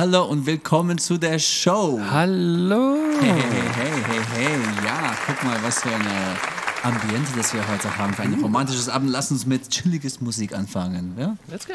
Hallo und willkommen zu der Show. Hallo. Hey, hey, hey, hey. Ja, guck mal, was für eine Ambiente das wir heute haben. Für ein romantisches Abend. Lass uns mit chilliges Musik anfangen. Ja? Let's go.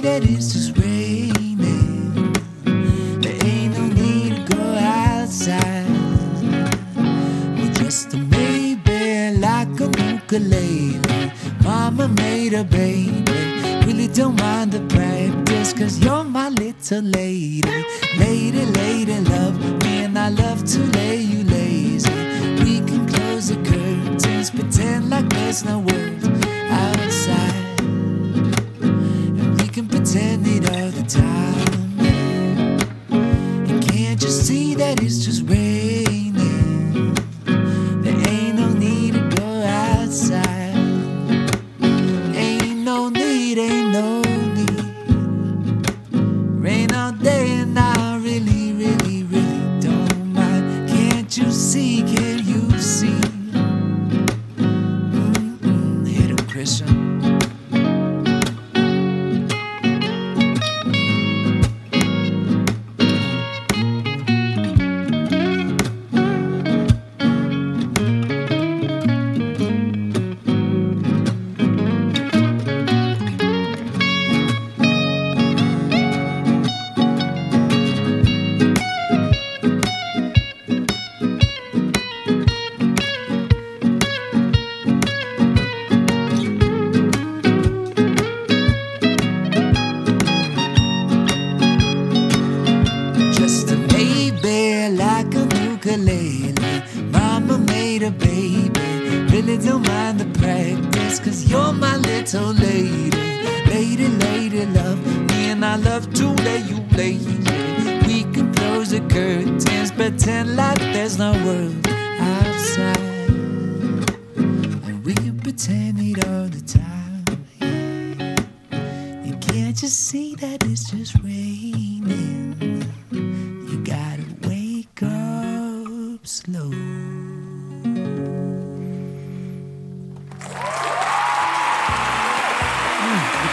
That it's just raining? There ain't no need to go outside. We're just a maybe like a ukulele. Mama made a baby. Really don't mind the practice, cause you're my little lady. Lady, lady, love me, and I love to lay you lazy. We can close the curtains, pretend like there's no world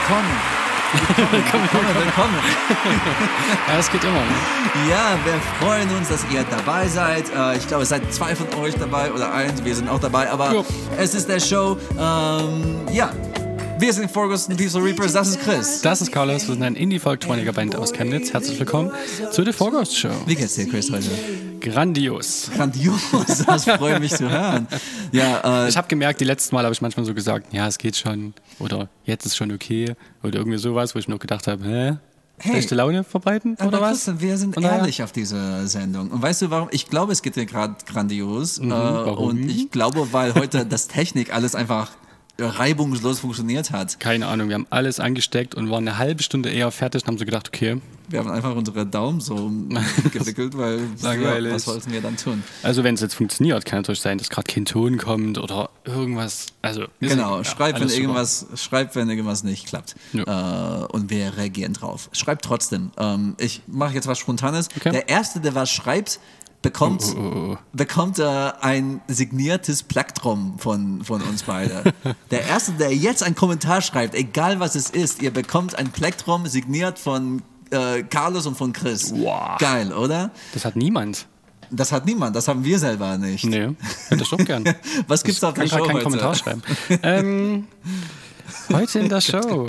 Willkommen. Willkommen, willkommen. Ja, es geht immer. Ne? Ja, wir freuen uns, dass ihr dabei seid. Äh, Ich glaube, es seid zwei von euch dabei oder eins. Wir sind auch dabei, aber Ja. es ist der Show. Ähm, ja, wir sind Ferguson Diesel Reapers. Das ist Chris. Das ist Carlos, wir sind ein Indie-Folk-20er-Band aus Chemnitz. Herzlich willkommen zu der Vorghost-Show. Wie geht's dir, Chris, heute? Grandios. Grandios, das freut mich zu hören. Ja, äh, Ich habe gemerkt, die letzten Mal habe ich manchmal so gesagt, ja, es geht schon oder jetzt ist schon okay oder irgendwie sowas, wo ich auch gedacht habe, hä? Hey. Schlechte Laune verbreiten Aber oder was? Christian, wir sind Von daher- ehrlich auf dieser Sendung. Und weißt du warum? Ich glaube, es geht dir gerade grandios. äh, warum? Und ich glaube, weil heute das Technik alles einfach reibungslos funktioniert hat. Keine Ahnung, wir haben alles angesteckt und waren eine halbe Stunde eher fertig und haben so gedacht, okay, Wir haben einfach unsere Daumen so gewickelt, weil ja, was wollten wir dann tun? also wenn es jetzt funktioniert, kann natürlich sein, dass gerade kein Ton kommt oder irgendwas. Also sind- Genau, ja, schreibt, wenn super. irgendwas, schreibt, wenn irgendwas nicht klappt. Äh, und wir reagieren drauf. Schreibt trotzdem. Ähm, ich mache jetzt was Spontanes. Okay. Der Erste, der was schreibt, bekommt, bekommt äh, ein signiertes Plektrum von, von uns beide. der Erste, der jetzt einen Kommentar schreibt, egal was es ist, ihr bekommt ein Plektrum signiert von äh, Carlos und von Chris. Wow. Geil, oder? Das hat niemand. Das hat niemand, das haben wir selber nicht. Nee, hätte ich doch gern. Was gibt's auf der Kann Show keinen heute? Kommentar schreiben. ähm, heute in der Show.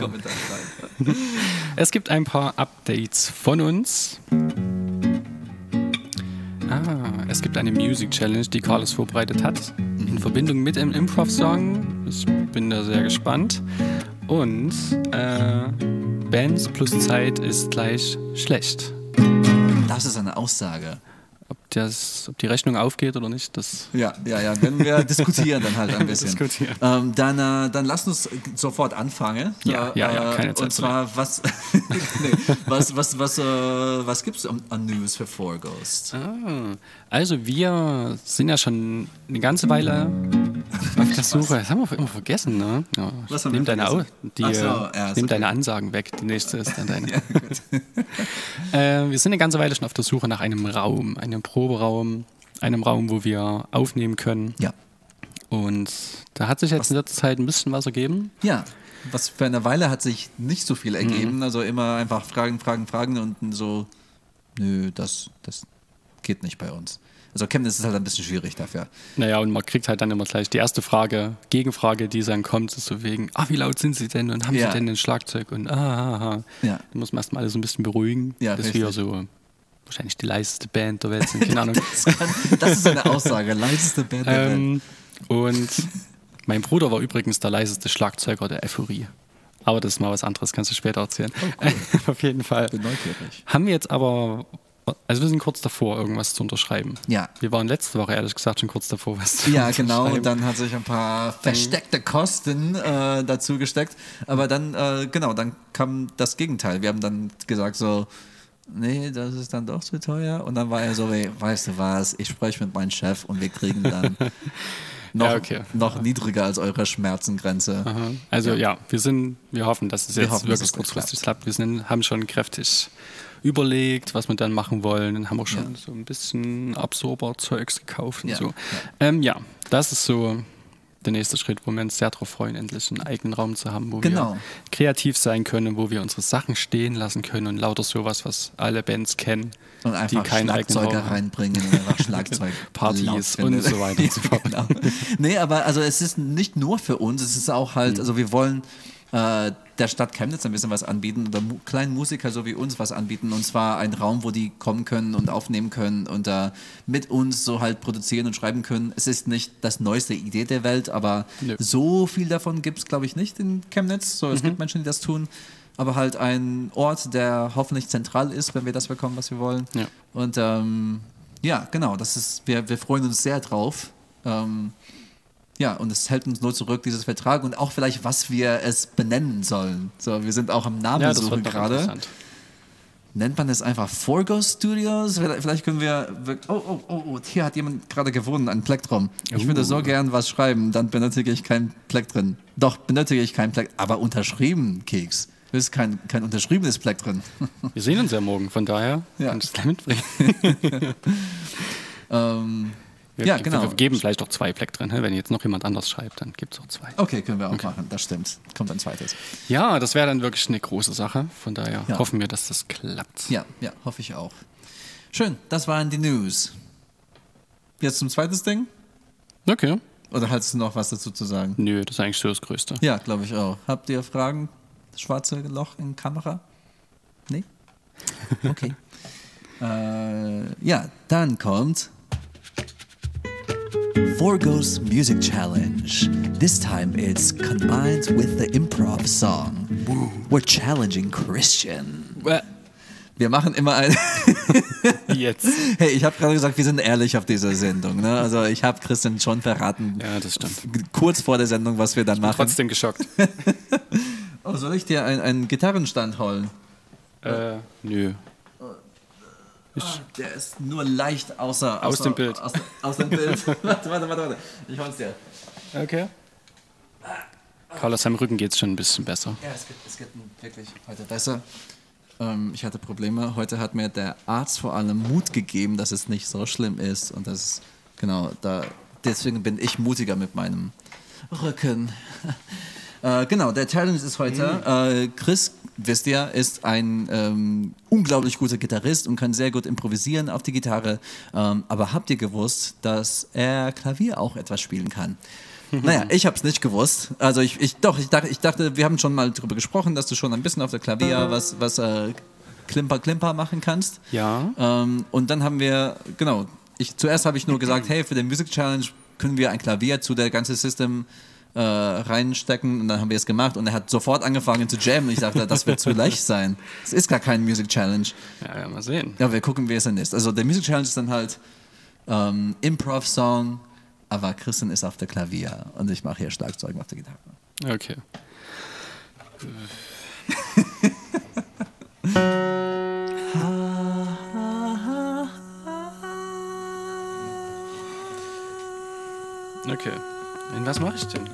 Es gibt ein paar Updates von uns. Ah, es gibt eine Music Challenge, die Carlos vorbereitet hat. in Verbindung mit einem Improv-Song. Ich bin da sehr gespannt. Und äh, Bands plus Zeit ist gleich schlecht. Das ist eine Aussage. Ob, das, ob die Rechnung aufgeht oder nicht, das Ja, ja, ja. Wenn wir diskutieren, dann halt ein bisschen. Diskutieren. Ähm, dann, äh, dann lass uns sofort anfangen. Ja, ja, ja, keine Zeit Und zwar, was, nee, was, was, was, äh, was gibt es an, an News für Four Ghost? Ah, also wir sind ja schon eine ganze Weile auf der Suche. Das haben wir immer vergessen, ne? Ja, Was haben wir nimm deine, Au die, so, äh, ja, nimm okay. deine Ansagen weg. Die nächste ist dann deine. äh, wir sind eine ganze Weile schon auf der Suche nach einem Raum, einem Proberaum, einem Raum, wo wir aufnehmen können. Ja. Und da hat sich jetzt in letzter Zeit ein bisschen was ergeben. Ja. Was für eine Weile hat sich nicht so viel ergeben. Mhm. Also immer einfach Fragen, Fragen, Fragen und so, nö, das, das geht nicht bei uns. Also Chemnitz ist halt ein bisschen schwierig dafür. Naja, und man kriegt halt dann immer gleich die erste Frage, Gegenfrage, die dann kommt, ist so wegen, ah, wie laut sind sie denn und haben Ja. sie denn ein Schlagzeug und ah, ah, ah. Ja. Da muss man erstmal alle so ein bisschen beruhigen, Ja, dass wir richtig. so wahrscheinlich die leiseste Band der Welt sind, keine Ahnung. Das, kann, das ist eine Aussage. Leiseste Band der Welt. ähm, und mein Bruder war übrigens der leiseste Schlagzeuger der Euphorie. Aber das ist mal was anderes, kannst du später erzählen. Auf jeden Fall. Bin neugierig. Haben wir jetzt aber, also wir sind kurz davor, irgendwas zu unterschreiben. Ja. Wir waren letzte Woche ehrlich gesagt schon kurz davor, was zu Ja, genau. Und dann hat sich ein paar versteckte Kosten äh, dazu gesteckt. Aber dann, äh, genau, dann kam das Gegenteil. Wir haben dann gesagt so, nee, das ist dann doch zu teuer. Und dann war er so, ey, weißt du was, ich spreche mit meinem Chef und wir kriegen dann noch, Ja, okay. noch niedriger als eure Schmerzengrenze. Aha. Also ja. wir sind, wir hoffen, dass es Wir jetzt hoffen, wirklich kurzfristig klappt. Wir sind, haben schon kräftig überlegt, was wir dann machen wollen. Dann haben wir schon Ja. so ein bisschen Absorberzeugs gekauft und Ja, so. ja. Ähm, ja, das ist so der nächste Schritt, wo wir uns sehr darauf freuen, endlich einen eigenen Raum zu haben, wo Genau. wir kreativ sein können, wo wir unsere Sachen stehen lassen können und lauter sowas, was alle Bands kennen, Und einfach die keinen eigenen Schlagzeuger reinbringen und einfach Schlagzeug Partys und so weiter und so fort. genau. Nee, aber also es ist nicht nur für uns, es ist auch Mhm. halt, also wir wollen äh, der Stadt Chemnitz ein bisschen was anbieten oder mu kleinen Musiker so wie uns was anbieten und zwar ein Raum, wo die kommen können und aufnehmen können und äh, mit uns so halt produzieren und schreiben können. Es ist nicht das neueste Idee der Welt, aber Nö. so viel davon gibt es glaube ich nicht in Chemnitz. So, Mhm. es gibt Menschen, die das tun. Aber halt ein Ort, der hoffentlich zentral ist, wenn wir das bekommen, was wir wollen. Ja. Und ähm, ja, genau, das ist, wir, wir freuen uns sehr drauf. Ähm, ja, und es hält uns nur zurück, dieses Vertrag und auch vielleicht, was wir es benennen sollen. So, wir sind auch am Namen Ja, das suchen gerade. interessant. Nennt man es einfach Forgo Studios? Vielleicht können wir. Oh, oh, oh, oh, hier hat jemand gerade gewonnen, ein Plektrum. Ich würde Uh. so gern was schreiben, dann benötige ich kein Plektrum. Doch, benötige ich kein Plektrum, aber unterschrieben, Keks. Du ist kein, kein unterschriebenes Plektrum. Wir sehen uns ja morgen, von daher Ja. kannst du es gleich mitbringen. ähm, Wir, ja, genau. Wir geben vielleicht auch zwei Pleck drin. Wenn jetzt noch jemand anders schreibt, dann gibt es auch zwei. Okay, können wir auch machen, das stimmt. Kommt ein zweites. Ja, das wäre dann wirklich eine große Sache. Von daher Ja. hoffen wir, dass das klappt. Ja, ja, hoffe ich auch. Schön, das waren die News. Jetzt zum zweites Ding? Okay. Oder hast du noch was dazu zu sagen? Nö, das ist eigentlich so das Größte. Ja, glaube ich auch. Habt ihr Fragen? Das schwarze Loch in Kamera? Nee? Okay. äh, ja, dann kommt Forgo's Music Challenge. This time it's combined with the improv song. We're challenging Christian. Wir machen immer ein. Jetzt. hey, ich habe gerade gesagt, wir sind ehrlich auf dieser Sendung. Ne? Also ich habe Christian schon verraten, Ja, das stimmt. kurz vor der Sendung, was wir dann machen. Trotzdem geschockt. Oh, soll ich dir einen, einen Gitarrenstand holen? äh, nö. Der ist nur leicht außer, Aus außer dem Bild. Aus, aus dem Bild. warte, warte, warte, warte. Ich hol's dir. Okay. Karl, aus seinem Rücken geht es schon ein bisschen besser. Ja, es geht, es geht wirklich heute besser. Ähm, ich hatte Probleme. Heute hat mir der Arzt vor allem Mut gegeben, dass es nicht so schlimm ist. Und das, genau, da, deswegen bin ich mutiger mit meinem Rücken. äh, genau, der Challenge ist heute, äh, Chris, wisst ihr, ist ein ähm, unglaublich guter Gitarrist und kann sehr gut improvisieren auf die Gitarre. Ähm, aber habt ihr gewusst, dass er Klavier auch etwas spielen kann? Naja, ich habe es nicht gewusst. Also ich, ich doch, ich dachte, ich dachte, wir haben schon mal darüber gesprochen, dass du schon ein bisschen auf der Klavier was, was äh, Klimper, Klimper machen kannst. Ja. Ähm, und dann haben wir, genau, ich, zuerst habe ich nur gesagt, hey, für den Music Challenge können wir ein Klavier zu der ganzen System äh, reinstecken und dann haben wir es gemacht und er hat sofort angefangen zu jammen. Ich dachte, das wird zu leicht sein. Es ist gar kein Music Challenge. Ja, ja, mal sehen. Ja, wir gucken, wie es dann ist. Also der Music Challenge ist dann halt ähm, Improv-Song, aber Christian ist auf der Klavier und ich mache hier Schlagzeug auf der Gitarre. Okay. Okay. In was mache ich denn?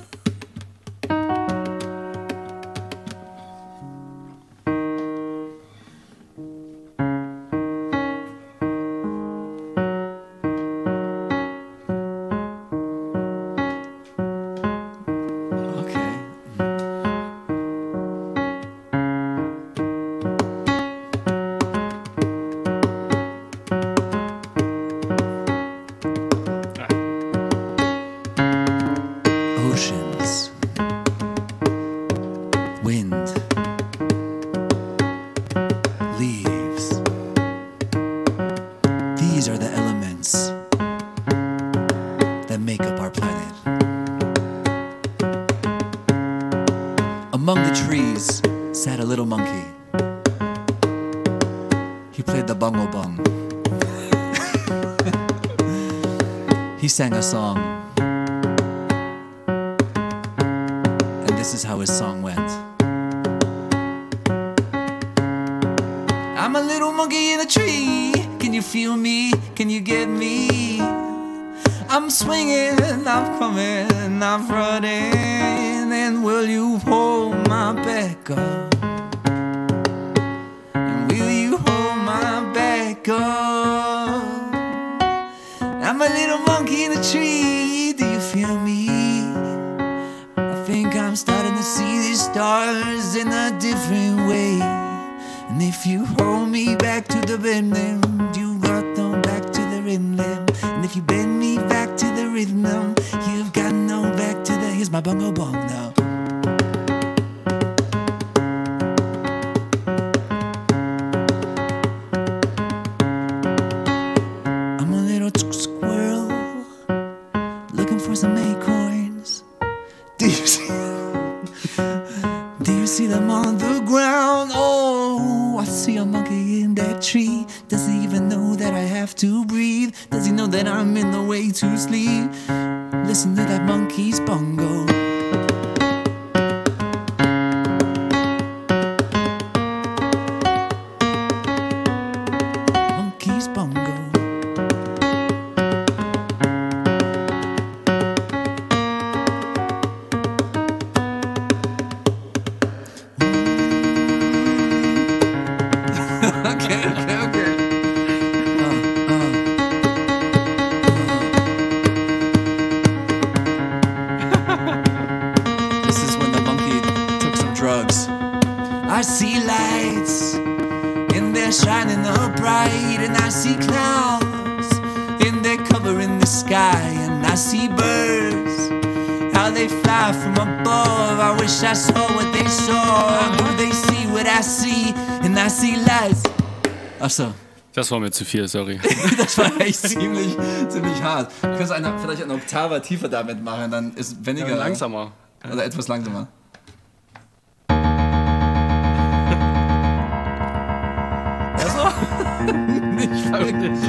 Sang a song. Stars in a different way. And if you hold me back to the rhythm, you got no back to the rhythm. And if you bend me back to the rhythm, you've got no back to the. Here's my bongo bong now. like, Ach so. Das war mir zu viel, sorry. Das war echt ziemlich, ziemlich hart. Du kannst eine, vielleicht eine Oktave tiefer damit machen, dann ist weniger Ja, langsamer. Oder etwas langsamer. Nicht wirklich.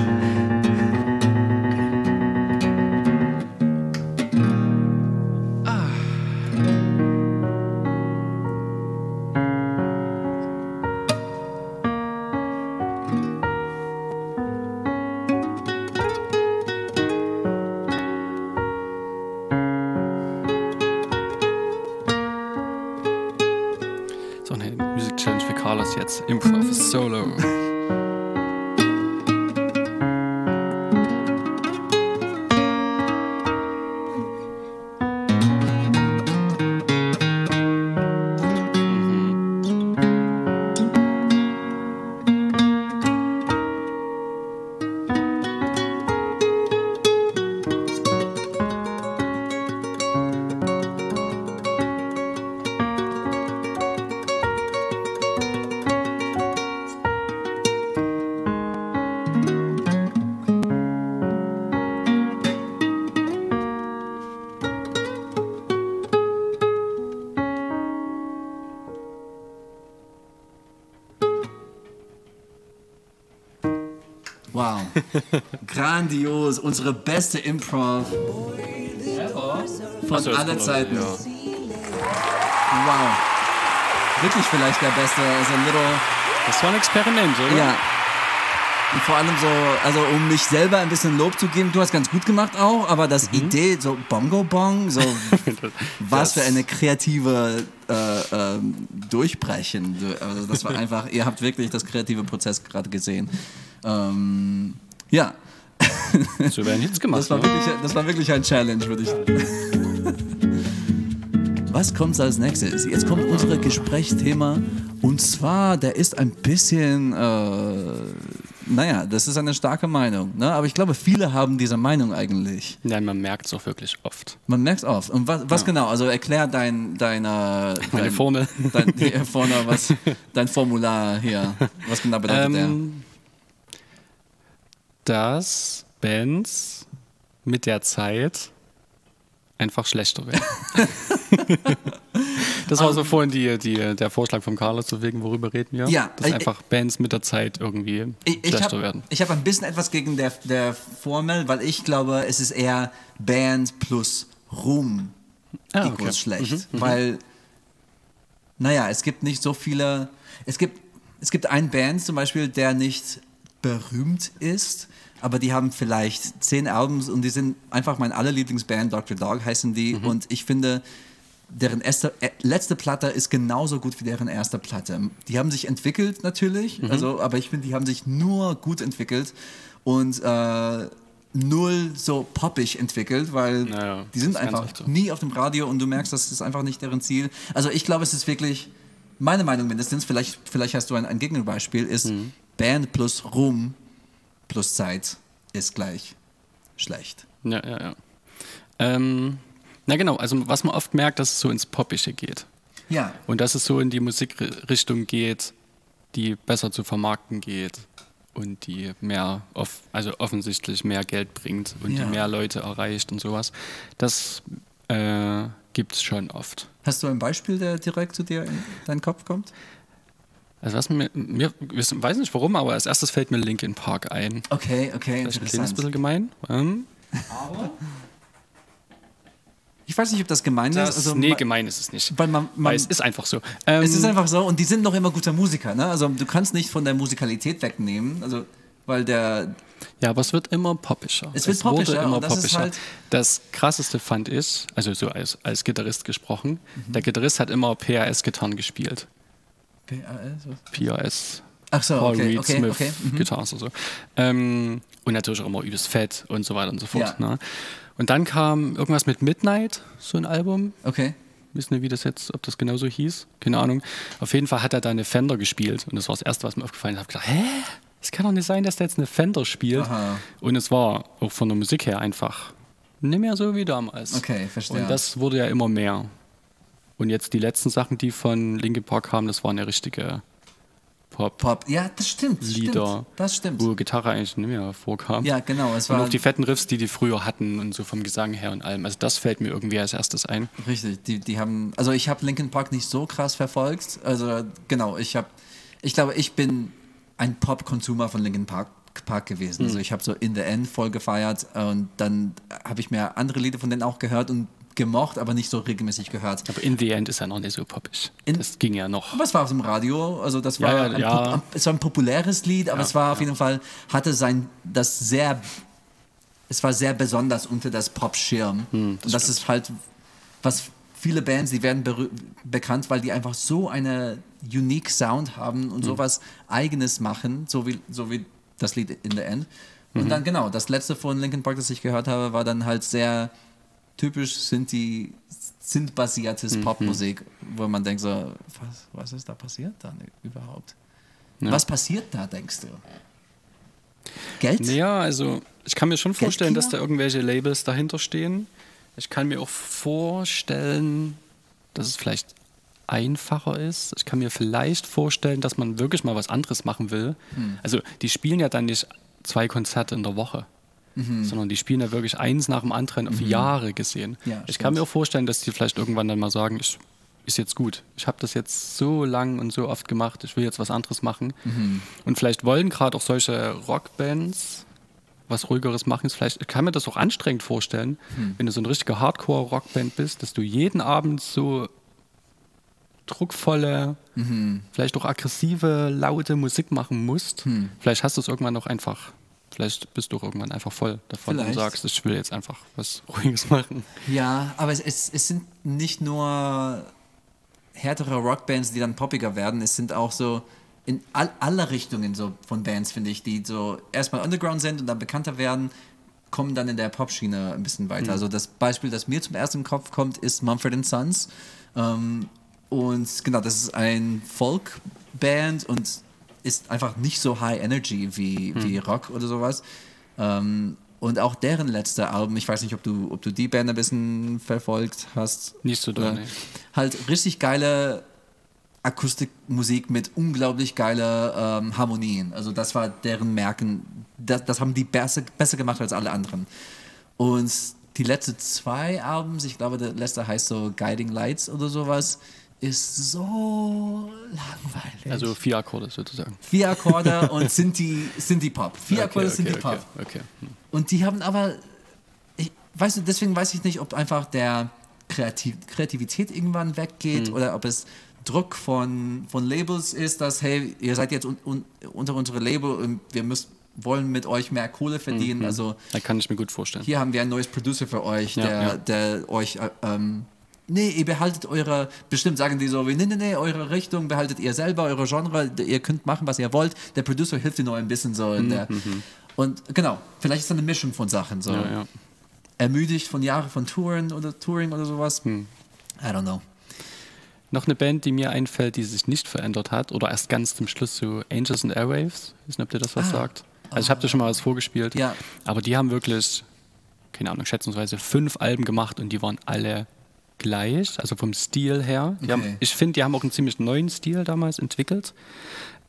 Für Carlos jetzt. Improv Solo. Grandios, unsere beste Improv von aller Zeiten. Wow. Wirklich vielleicht der beste. Also ein little, Das war ein Experiment, oder? ja. Und vor allem so, also um mich selber ein bisschen Lob zu geben, du hast ganz gut gemacht auch, aber das Idee, so Bongo Bong, so was für eine kreative äh, ähm, Durchbrechen. Du- Also das war einfach, ihr habt wirklich das kreative Prozess gerade gesehen. Ähm, ja, So werden Hits gemacht. das war, ne? wirklich, das war wirklich ein Challenge, würde ich Was kommt als nächstes? Jetzt kommt unser Gesprächsthema und zwar, der ist ein bisschen, äh, naja, das ist eine starke Meinung, ne? aber ich glaube, viele haben diese Meinung eigentlich. Nein, man merkt es auch wirklich oft. Man merkt es oft. Und was, was genau? Also erklär dein, deine, Meine dein, Formel. Dein, vorne, was, dein Formular hier. Was genau bedeutet Ähm, dass Bands mit der Zeit einfach schlechter werden. das war so vorhin die, die, der Vorschlag von Carlos, wegen worüber reden wir? Ja, Dass ich- einfach Bands mit der Zeit irgendwie Ich, ich schlechter habe werden. hab ein bisschen etwas gegen der, der Formel, weil ich glaube, es ist eher Band plus Ruhm Ah, okay. schlecht. Weil, naja, es gibt nicht so viele. Es gibt, es gibt einen Band zum Beispiel, der nicht berühmt ist, aber die haben vielleicht zehn Albums und die sind einfach mein allerlieblingsband, Dr. Dog heißen die. Und ich finde, deren erste, äh, letzte Platte ist genauso gut wie deren erste Platte. Die haben sich entwickelt natürlich, also, aber ich finde, die haben sich nur gut entwickelt und äh, null so poppig entwickelt, weil Naja, die sind einfach so. nie auf dem Radio und du merkst, das ist einfach nicht deren Ziel. Also ich glaube, es ist wirklich, meine Meinung mindestens, vielleicht, vielleicht hast du ein, ein Gegenbeispiel, ist Mhm. Band plus Ruhm plus Zeit ist gleich schlecht. Ja, ja, ja. Ähm, na genau, also was man oft merkt, dass es so ins Poppische geht. Ja, Und dass es so in die Musikrichtung geht, die besser zu vermarkten geht und die mehr, off also offensichtlich mehr Geld bringt und Ja. die mehr Leute erreicht und sowas. Das äh, gibt es schon oft. hast du ein Beispiel, der direkt zu dir in deinen Kopf kommt? Also was mir, mir ich weiß nicht warum, aber als erstes fällt mir Linkin Park ein. Okay, okay, Vielleicht ein kleines bisschen gemein. Ähm, Ich weiß nicht, ob das gemein das, ist. Also, nee, gemein ist es nicht. Weil man, man, Weil es ist einfach so. Ähm, es ist einfach so und die sind noch immer guter Musiker. Ne? Also du kannst nicht von der Musikalität wegnehmen, also weil der Ja, aber es wird immer poppischer. Es wird poppischer wurde immer das ist poppischer. halt- das krasseste fand ich, also so als, als Gitarrist gesprochen, Mhm. der Gitarrist hat immer PRS-Gitarren gespielt. PAS, was? PRS. Ach so, Paul okay, Reed okay, Smith okay, mhm. Gitarren und so. Ähm, und natürlich auch immer übelst fett und so weiter und so fort. Ja. Ne? Und dann kam irgendwas mit Midnight, so ein Album. Okay. Wissen nicht, wie das jetzt, ob das genauso hieß. Keine Ahnung. Auf jeden Fall hat er da eine Fender gespielt. Und das war das Erste, was mir aufgefallen ist. Ich habe gedacht, hä? Es kann doch nicht sein, dass der jetzt eine Fender spielt. Aha. Und es war auch von der Musik her einfach nicht mehr so wie damals. Okay, verstehe. Und das wurde ja immer mehr. Und jetzt die letzten Sachen, die von Linkin Park kamen, das waren ja richtige Pop. Pop, ja, das stimmt. das Lieder, Stimmt, das stimmt. wo Gitarre eigentlich nicht mehr vorkam. Ja, genau. Es Und auch die fetten Riffs, die die früher hatten und so vom Gesang her und allem. Also das fällt mir irgendwie als erstes ein. richtig. Die, die haben, also ich habe Linkin Park nicht so krass verfolgt. Also genau, ich habe, ich glaube, ich bin ein Pop-Consumer von Linkin Park, Park gewesen. Hm. Also ich habe so In the End voll gefeiert und dann habe ich mir andere Lieder von denen auch gehört und gemocht, aber nicht so regelmäßig gehört. Aber In the End ist ja noch nicht so poppig. In- das ging ja noch. Aber es war auf dem Radio, also das war, Ja, ein, ja. Es war ein populäres Lied, aber Ja, es war auf jeden Fall, hatte sein, das sehr, es war sehr besonders unter das Pop-Schirm. Hm, Und das ist halt, was viele Bands, die werden bekannt, weil die einfach so eine unique Sound haben und sowas Eigenes machen, so wie, so wie das Lied In the End. Mhm. Und dann genau, das letzte von Linkin Park, das ich gehört habe, war dann halt sehr typisch Sinti, Synth-basiertes Mhm. Popmusik, wo man denkt so, was, was ist da passiert dann überhaupt? Ja. Was passiert da, denkst du? Geld? Ja, also ich kann mir schon vorstellen, dass da irgendwelche Labels dahinter stehen. Ich kann mir auch vorstellen, dass es vielleicht einfacher ist. Ich kann mir vielleicht vorstellen, dass man wirklich mal was anderes machen will. Hm. Also die spielen ja dann nicht zwei Konzerte in der Woche, Mhm. sondern die spielen ja wirklich eins nach dem anderen auf Jahre gesehen. Ja, ich stimmt. kann mir auch vorstellen, dass die vielleicht irgendwann dann mal sagen, ich, ist jetzt gut. Ich habe das jetzt so lang und so oft gemacht, ich will jetzt was anderes machen. Mhm. Und vielleicht wollen gerade auch solche Rockbands was ruhigeres machen. Ist vielleicht, ich kann mir das auch anstrengend vorstellen, wenn du so eine richtige Hardcore-Rockband bist, dass du jeden Abend so druckvolle, vielleicht auch aggressive, laute Musik machen musst. Vielleicht hast du es irgendwann auch einfach, vielleicht bist du auch irgendwann einfach voll davon Vielleicht. und sagst, ich will jetzt einfach was Ruhiges machen. Ja, aber es, es, es sind nicht nur härtere Rockbands, die dann poppiger werden, es sind auch so in all, alle Richtungen so von Bands, finde ich, die so erstmal Underground sind und dann bekannter werden, kommen dann in der Popschiene ein bisschen weiter. Also das Beispiel, das mir zum ersten Kopf kommt, ist Mumford Sons. Ähm, und genau, das ist ein Folk-Band und ist einfach nicht so high energy wie, wie Rock oder sowas. Ähm, und auch deren letzte Album, ich weiß nicht, ob du, ob du die Band ein bisschen verfolgt hast. Nicht so doll. Halt richtig geile Akustikmusik mit unglaublich geile ähm, Harmonien. Also das war deren Merken. Das, das haben die besser, besser gemacht als alle anderen. Und die letzten zwei Albums, ich glaube, der letzte heißt so Guiding Lights oder sowas, ist so langweilig. Also vier Akkorde sozusagen. vier Akkorde und sind die Pop. Vier Akkorde okay, die okay, Pop. Okay, okay. Hm. Und die haben aber, ich, weißt du, deswegen weiß ich nicht, ob einfach der Kreativ Kreativität irgendwann weggeht oder ob es Druck von, von Labels ist, dass, hey, ihr seid jetzt un, un, unter unserem Label und wir müssen, wollen mit euch mehr Kohle verdienen. Also Da kann ich mir gut vorstellen. hier haben wir ein neues Producer für euch, Ja, der, ja. der euch, äh, ähm, nee, ihr behaltet eure, bestimmt sagen die so, wie, nee, nee, nee, eure Richtung behaltet ihr selber, eure Genre, ihr könnt machen, was ihr wollt. Der Producer hilft dir nur ein bisschen so in der, und genau, vielleicht ist das eine Mischung von Sachen, so Mhm, Ja, ja. ermüdigt von Jahren von Touren oder Touring oder sowas. Hm. I don't know. Noch eine Band, die mir einfällt, die sich nicht verändert hat, oder erst ganz zum Schluss so Angels and Airwaves. Ich weiß nicht, ob dir das was Ah. sagt. Also ich habe dir schon mal was vorgespielt. Ja. Aber die haben wirklich, keine Ahnung, schätzungsweise fünf Alben gemacht und die waren alle gleich, also vom Stil her. Okay. haben, ich finde, die haben auch einen ziemlich neuen Stil damals entwickelt,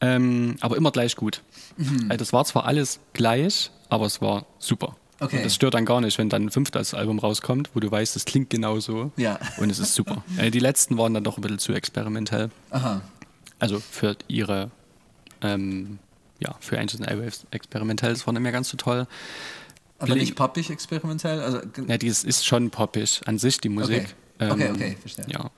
ähm, aber immer gleich gut. Mhm. Also das war zwar alles gleich, aber es war super. Okay. Und das stört dann gar nicht, wenn dann ein fünftes Album rauskommt, wo du weißt, es klingt genauso. Ja. Und es ist super. Äh, die letzten waren dann doch ein bisschen zu experimentell. Aha. Also für ihre, ähm, ja, für Angels and Airwaves experimentell, das war nicht mehr ganz so toll. Aber Blink- nicht poppig experimentell? Also, Ja, die ist, ist schon poppig an sich, die Musik. Ähm, Okay. Okay, verstehe. Ja.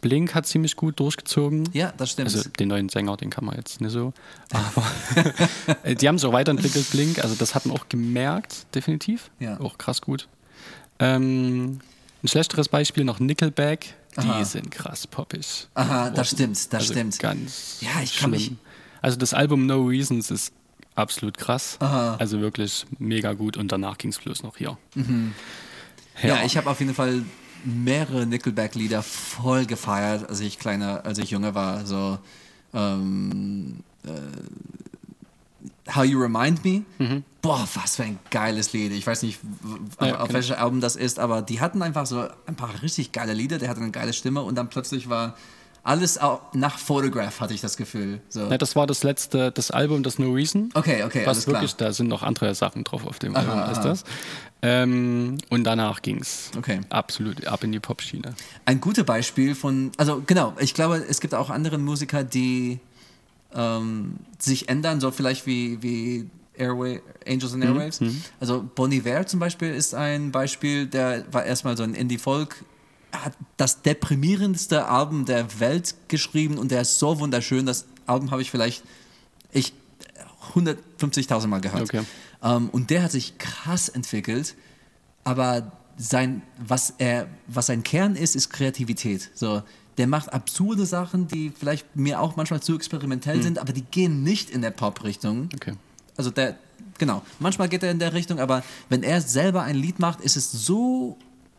Blink hat ziemlich gut durchgezogen. ja, das stimmt. Also den neuen Sänger, den kann man jetzt nicht so. Aber äh, die haben sich auch weiterentwickelt, Blink. Also das hat man auch gemerkt, definitiv. Ja. Auch krass gut. Ähm, ein schlechteres Beispiel noch Nickelback. Die Aha. sind krass poppig. Aha, das stimmt, das also stimmt. Ganz Ja, ich kann schlimm. Also das Album No Reasons ist absolut krass. Aha. Also wirklich mega gut. Und danach ging es bloß noch hier. Mhm. Ja, ich habe auf jeden Fall mehrere Nickelback-Lieder voll gefeiert, als ich kleiner, als ich jünger war. So ähm, äh, How You Remind Me. Boah, was für ein geiles Lied. Ich weiß nicht, Ja, auf kenn welchem Album das ist, aber die hatten einfach so ein paar richtig geile Lieder. Der hatte eine geile Stimme und dann plötzlich war alles auch nach Photograph, hatte ich das Gefühl. So. Ja, das war das letzte, das Album, das No Reason. Okay, okay, Was alles klar. wirklich, da sind noch andere Sachen drauf auf dem Aha, Album, ist aha. das. Ähm, und danach ging es Okay. absolut ab in die Pop-Schiene. Ein gutes Beispiel von, also genau, ich glaube, es gibt auch andere Musiker, die ähm, sich ändern, so vielleicht wie, wie Airway, Angels and Airwaves. Also Bon Iver zum Beispiel ist ein Beispiel, der war erstmal so ein Indie-Folk, hat das deprimierendste Album der Welt geschrieben und der ist so wunderschön. Das Album habe ich vielleicht ich 150.000 Mal gehört. Okay. Ähm, und der hat sich krass entwickelt, aber sein, was, er, was sein Kern ist, ist Kreativität. So, der macht absurde Sachen, die vielleicht mir auch manchmal zu experimentell sind, aber die gehen nicht in der Pop-Richtung. Okay. Also der, genau, manchmal geht er in der Richtung, aber wenn er selber ein Lied macht, ist es so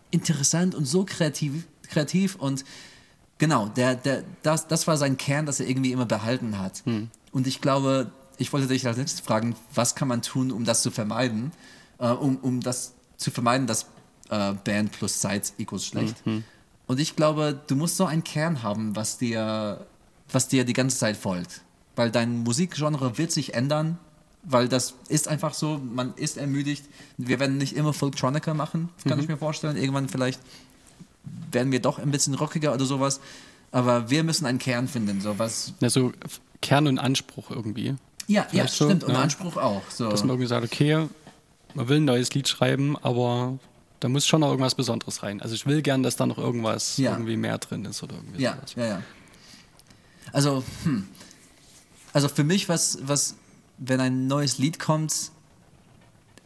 interessant und so kreativ, kreativ und genau, der, der, das, das war sein Kern, das er irgendwie immer behalten hat. Und ich glaube, ich wollte dich als nächstes fragen, was kann man tun, um das zu vermeiden, äh, um, um das zu vermeiden, dass äh, Band plus Sides equals schlecht. Und ich glaube, du musst so einen Kern haben, was dir, was dir die ganze Zeit folgt. Weil dein Musikgenre wird sich ändern, weil das ist einfach so, man ist ermüdigt. Wir werden nicht immer Folktronica machen, kann ich mir vorstellen. Irgendwann vielleicht werden wir doch ein bisschen rockiger oder sowas. Aber wir müssen einen Kern finden, so was. Ja, so Kern und Anspruch irgendwie. Ja, ja, Vielleicht so, stimmt. Und ja. Anspruch auch. So. Dass man irgendwie sagt, okay, man will ein neues Lied schreiben, aber da muss schon noch irgendwas Besonderes rein. Also ich will gern, dass da noch irgendwas Ja. irgendwie mehr drin ist oder irgendwie Ja, sowas. ja, ja. Also, hm. also für mich, was, was, wenn ein neues Lied kommt,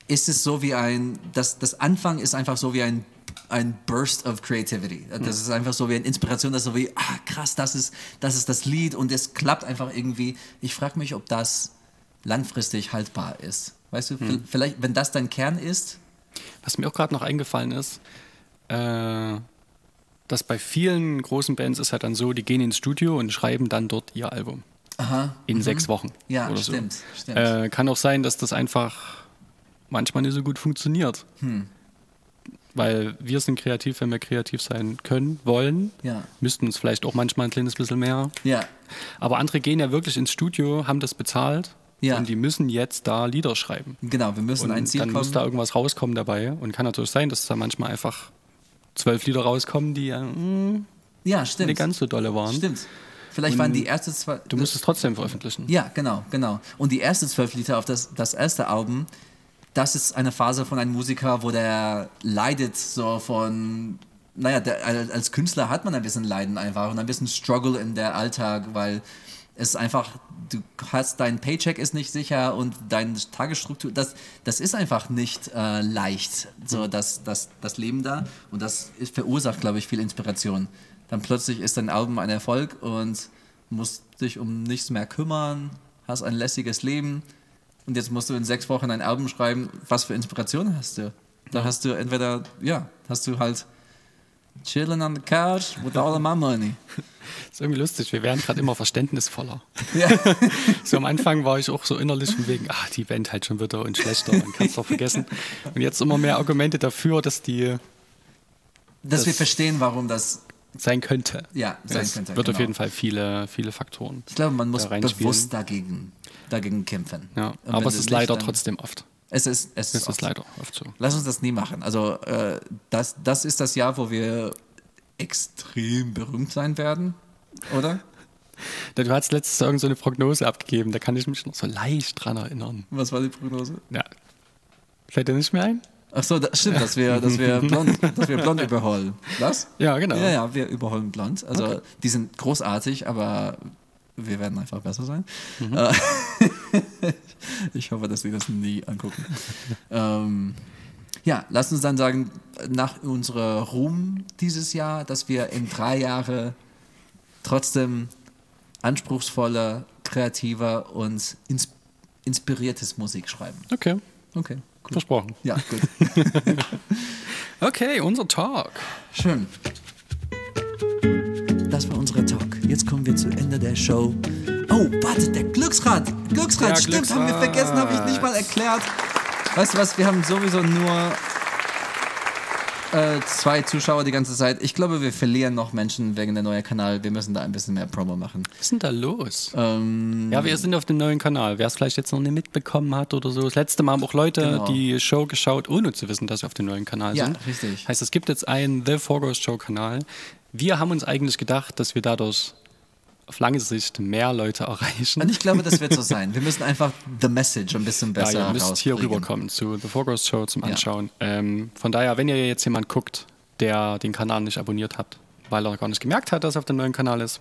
ist es so wie ein, das, das Anfang ist einfach so wie ein, ein Burst of Creativity. Das ist einfach so wie eine Inspiration, das ist so wie, ah krass, das ist, das ist das Lied und es klappt einfach irgendwie. Ich frage mich, ob das langfristig haltbar ist. Weißt du, v- vielleicht, wenn das dein Kern ist, Was mir auch gerade noch eingefallen ist, äh, dass bei vielen großen Bands ist halt dann so, die gehen ins Studio und schreiben dann dort ihr Album. In sechs Wochen. Mhm. Ja, oder stimmt, So. stimmt. Äh, kann auch sein, dass das einfach manchmal nicht so gut funktioniert. Hm. Weil wir sind kreativ, wenn wir kreativ sein können, wollen. Ja. Müssten uns vielleicht auch manchmal ein kleines bisschen mehr. ja, Aber andere gehen ja wirklich ins Studio, haben das bezahlt Ja. und die müssen jetzt da Lieder schreiben. genau, wir müssen Und ein Ziel dann kommen. muss da irgendwas rauskommen dabei. Und kann natürlich sein, dass da manchmal einfach zwölf Lieder rauskommen, die ja mm, ja, stimmt. nicht ganz so dolle waren. Stimmt. Vielleicht waren die ersten zwei. Du musst es trotzdem veröffentlichen. Ja, genau, genau. Und die ersten zwölf Liter auf das, das erste Album, das ist eine Phase von einem Musiker, wo der leidet so von. Naja, der, als Künstler hat man ein bisschen Leiden einfach und ein bisschen Struggle in der Alltag, weil es einfach, du hast, dein Paycheck ist nicht sicher und deine Tagesstruktur, das, das ist einfach nicht äh, leicht, so das, das, das Leben da. Und das ist, verursacht, glaube ich, viel Inspiration. Dann plötzlich ist dein Album ein Erfolg und musst dich um nichts mehr kümmern, hast ein lässiges Leben und jetzt musst du in sechs Wochen ein Album schreiben. Was für Inspiration hast du? Da hast du entweder, ja, hast du halt chilling on the couch with all of my money. ist irgendwie lustig, wir werden gerade immer verständnisvoller. Ja. So am Anfang war ich auch so innerlich von wegen, ach, die Band halt schon wieder und schlechter und kannst doch vergessen. Und jetzt immer mehr Argumente dafür, dass die Dass wir Das- verstehen, warum das, sein könnte. ja, sein Es könnte. wird auf genau. jeden Fall viele, viele Faktoren. Ich glaube, man muss da bewusst dagegen, dagegen kämpfen. Ja, Und aber es ist leider trotzdem oft. Es ist, es ist, Es ist leider oft so. Lass uns das nie machen. Also äh, das, das ist das Jahr, wo wir extrem berühmt sein werden, oder? Du hast letztes Jahr irgend so eine Prognose abgegeben, da kann ich mich noch so leicht dran erinnern. Was war die Prognose? Ja. Fällt dir nicht mehr ein? Ach so, das stimmt, dass wir, dass wir blond, dass wir blond überholen. Was? Ja, genau. Ja, ja, wir überholen blond. Also die sind großartig, aber wir werden einfach besser sein. Äh, ich hoffe, dass sie das nie angucken. ähm, ja, lass uns dann sagen, nach unserer Ruhm dieses Jahr, dass wir in drei Jahre trotzdem anspruchsvoller, kreativer und ins inspiriertes Musik schreiben. Okay, Okay, cool. versprochen. Ja, gut. Okay, unser Talk. Schön. Das war unser Talk. Jetzt kommen wir zu Ende der Show. Oh, warte, der Glücksrad. Glücksrad, Ja, stimmt, haben wir Glücksrad. vergessen, habe ich nicht mal erklärt. Weißt du was, wir haben sowieso nur äh, zwei Zuschauer die ganze Zeit. Ich glaube, wir verlieren noch Menschen wegen der neuen Kanal. Wir müssen da ein bisschen mehr Promo machen. Was ist denn da los? Ähm, Ja, wir sind auf dem neuen Kanal. Wer es vielleicht jetzt noch nicht mitbekommen hat oder so. Das letzte Mal haben auch Leute Genau. die Show geschaut, ohne zu wissen, dass sie auf dem neuen Kanal Ja, sind. richtig. Heißt, es gibt jetzt einen The Forgos Show Kanal. Wir haben uns eigentlich gedacht, dass wir dadurch auf lange Sicht mehr Leute erreichen. und ich glaube, das wird so sein. Wir müssen einfach the message ein bisschen Ja, besser ihr müsst hier rüberkommen zu The Forgos Show zum Ja. Anschauen. Ähm, von daher, wenn ihr jetzt jemand guckt, der den Kanal nicht abonniert hat, weil er gar nicht gemerkt hat, dass er auf dem neuen Kanal ist,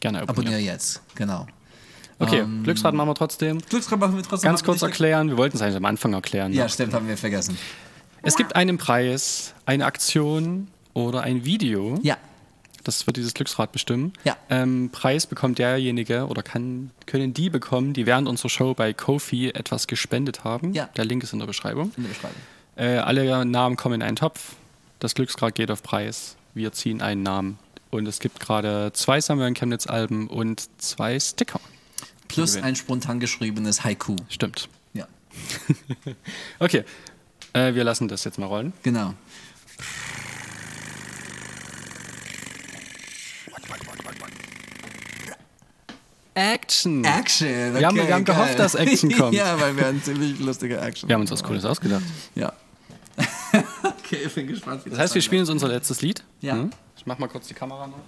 gerne abonnieren. Abonniere jetzt, genau. Okay, Ähm, Glücksrad machen wir trotzdem. Glücksrad machen wir trotzdem. Ganz kurz erklären, wir wollten es eigentlich am Anfang erklären. Ja, noch. stimmt, haben wir vergessen. Es gibt einen Preis, eine Aktion oder ein Video. Ja, Das wird dieses Glücksrad bestimmen. Ja. Ähm, Preis bekommt derjenige oder kann, können die bekommen, die während unserer Show bei Kofi etwas gespendet haben. Ja. Der Link ist in der Beschreibung. in der Beschreibung. Äh, alle Namen kommen in einen Topf. Das Glücksrad geht auf Preis. Wir ziehen einen Namen. Und es gibt gerade zwei Samuel in Chemnitz Alben und zwei Sticker. Plus ein spontan geschriebenes Haiku. Stimmt. Ja, Okay. Äh, wir lassen das jetzt mal rollen. genau. Action! Action. Wir haben- wir haben gehofft, dass Action kommt. ja, weil wir ein ziemlich lustige Action. Wir haben uns was Cooles ausgedacht. Ja. okay, ich bin gespannt, wie Das heißt, wir spielen jetzt unser letztes Lied. Ja. Hm? Ich mach mal kurz die Kamera noch.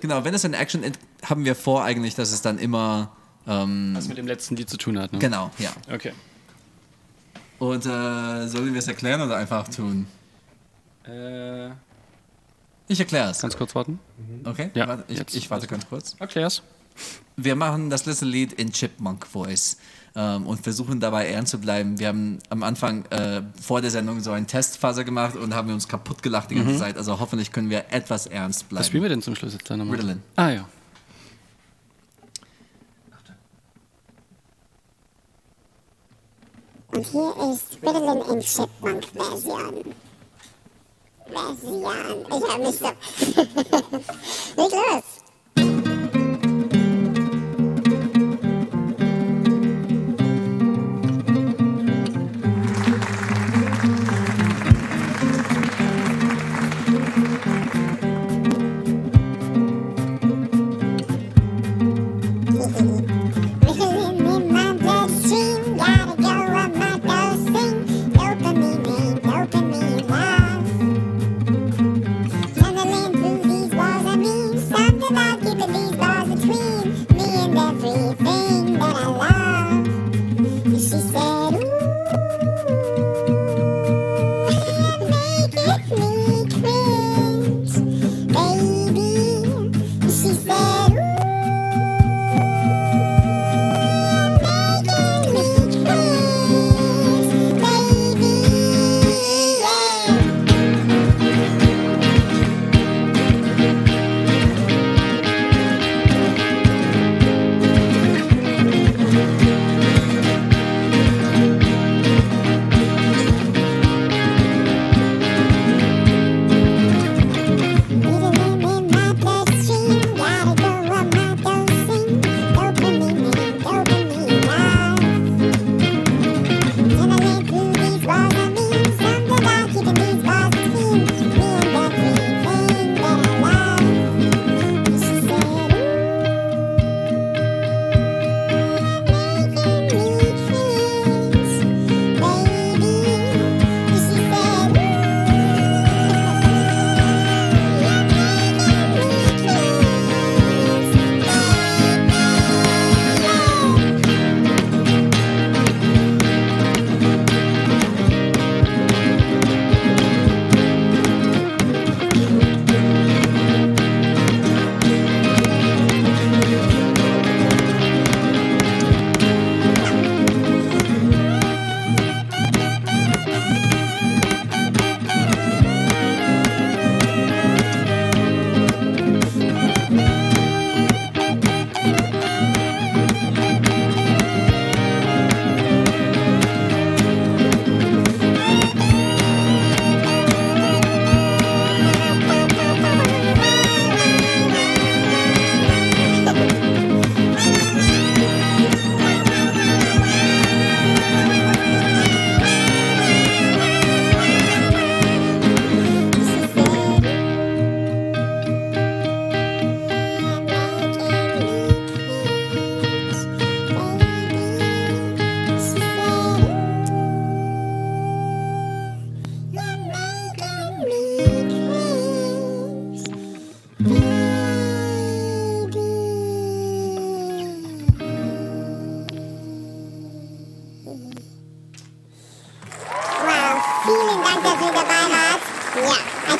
Genau, wenn es ein Action ist, haben wir vor eigentlich, dass es dann immer. Ähm, Was mit dem letzten Lied zu tun hat, ne? genau, ja. Okay. Und äh, sollen wir es erklären oder einfach tun? Äh, Ich erkläre es. ganz kurz warten. Okay? Ja, Warte, ich, ich warte ganz kurz. Erklär's. Wir machen das letzte Lied in Chipmunk Voice ähm, und versuchen dabei ernst zu bleiben. Wir haben am Anfang äh, vor der Sendung so eine Testphase gemacht und haben uns kaputt gelacht die ganze Zeit. Also hoffentlich können wir etwas ernst Was spielen bleiben. wir denn zum Schluss jetzt dann nochmal? Ritalin. Ah ja. Und hier ist Ritalin in Chipmunk-Version. Version. Ich hab mich so. Leg los.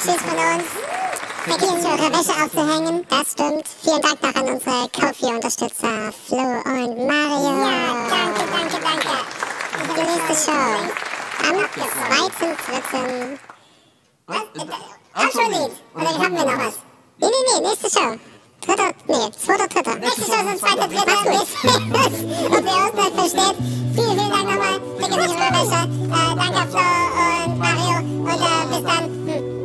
Tschüss von uns. Vergessen Sie eure Wäsche aufzuhängen, das stimmt. Vielen Dank noch an unsere Kofi-Unterstützer Flo und Mario. Ja, danke, danke, danke. Die nächste Show am 2.3. Was? Ach, schon Lied. Oder haben wir noch was? Nee, nee, nee, nächste Show. Dritter, nee, zweiter, dritter. Nächste Show sind zweiter, dritter. Ob ihr uns nicht versteht. Vielen, vielen Dank nochmal. Sie eure Wäsche. Äh, danke Flo und Mario. Und äh, bis dann. Hm.